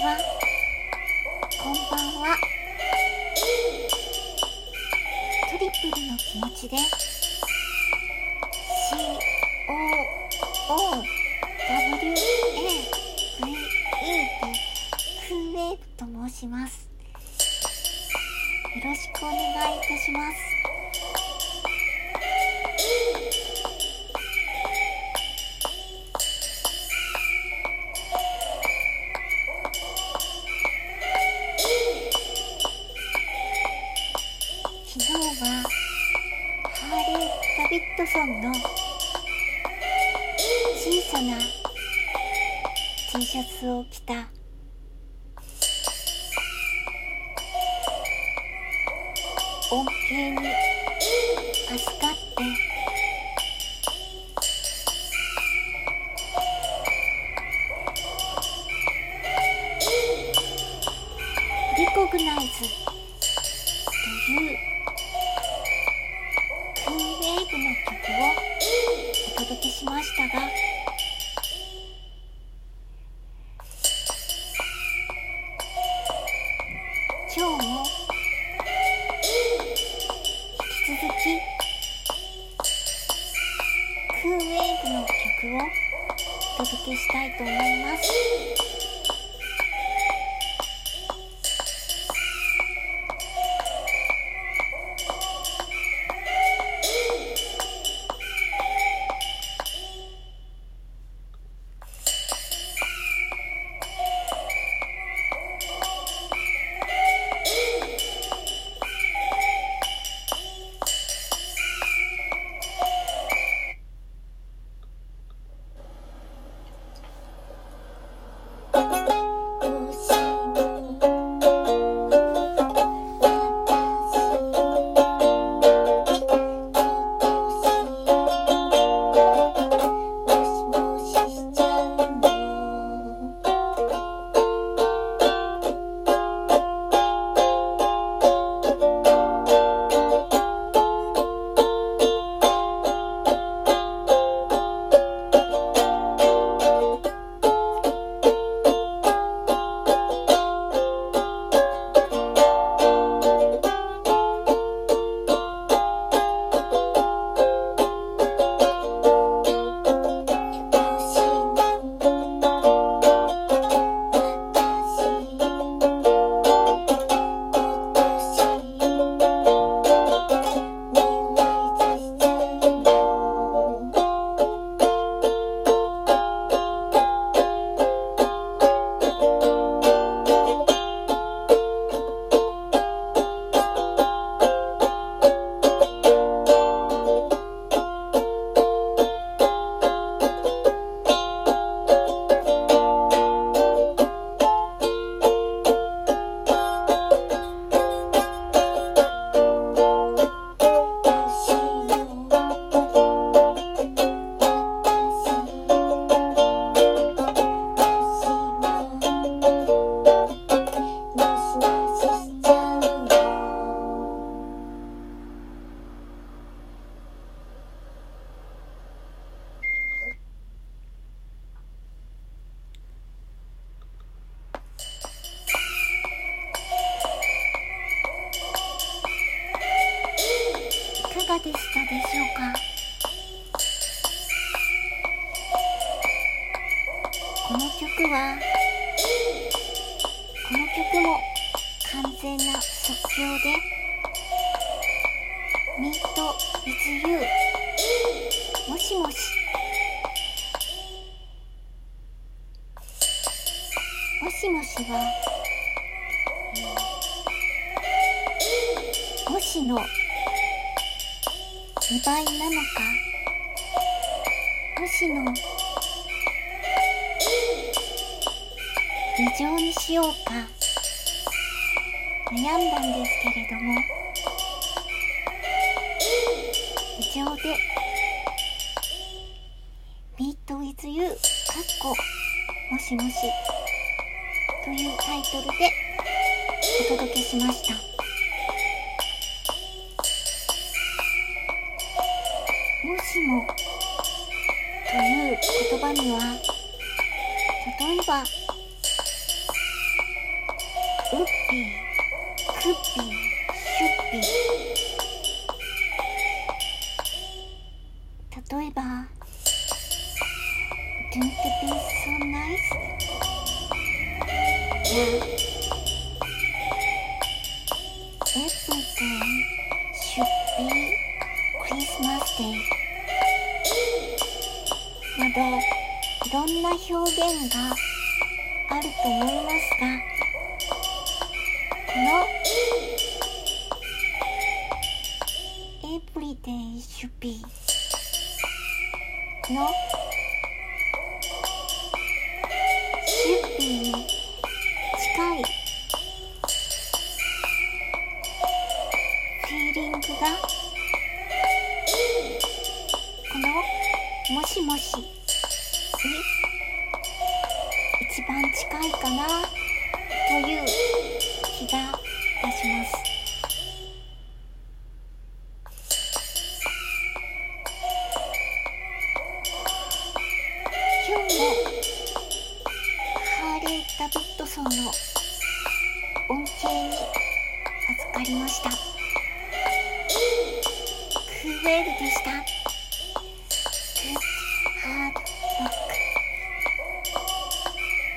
は。こんばんは。トリプルの気持ちで COOWAVE と申します。よろしくお願いいたします。ビッドソンの小さな T シャツを着た。恩恵に預かって。リコグナイズというをお届けしましたが今日も引き続きクーウェーブの曲をお届けしたいと思います。でしたでしょうか？この曲はこの曲も完全な即興で「Meet with You」もしもし。もしもしは、えーもしの2倍なのかもしの2乗にしようか。悩んだんですけれども。2乗で「Meet with You」かっこもしもし。というタイトルでお届けしました。しもという言葉には例えばウッピークッピーシュッピー。例えば Don't be so nice やいろんな表現があると思いますがこの Everyday should be の should be に近いフィーリングがこのもしもし。一番近いかなという気がいたします。今日もハーレー・ダビッドソンの恩恵に預かりました。クーエルでした。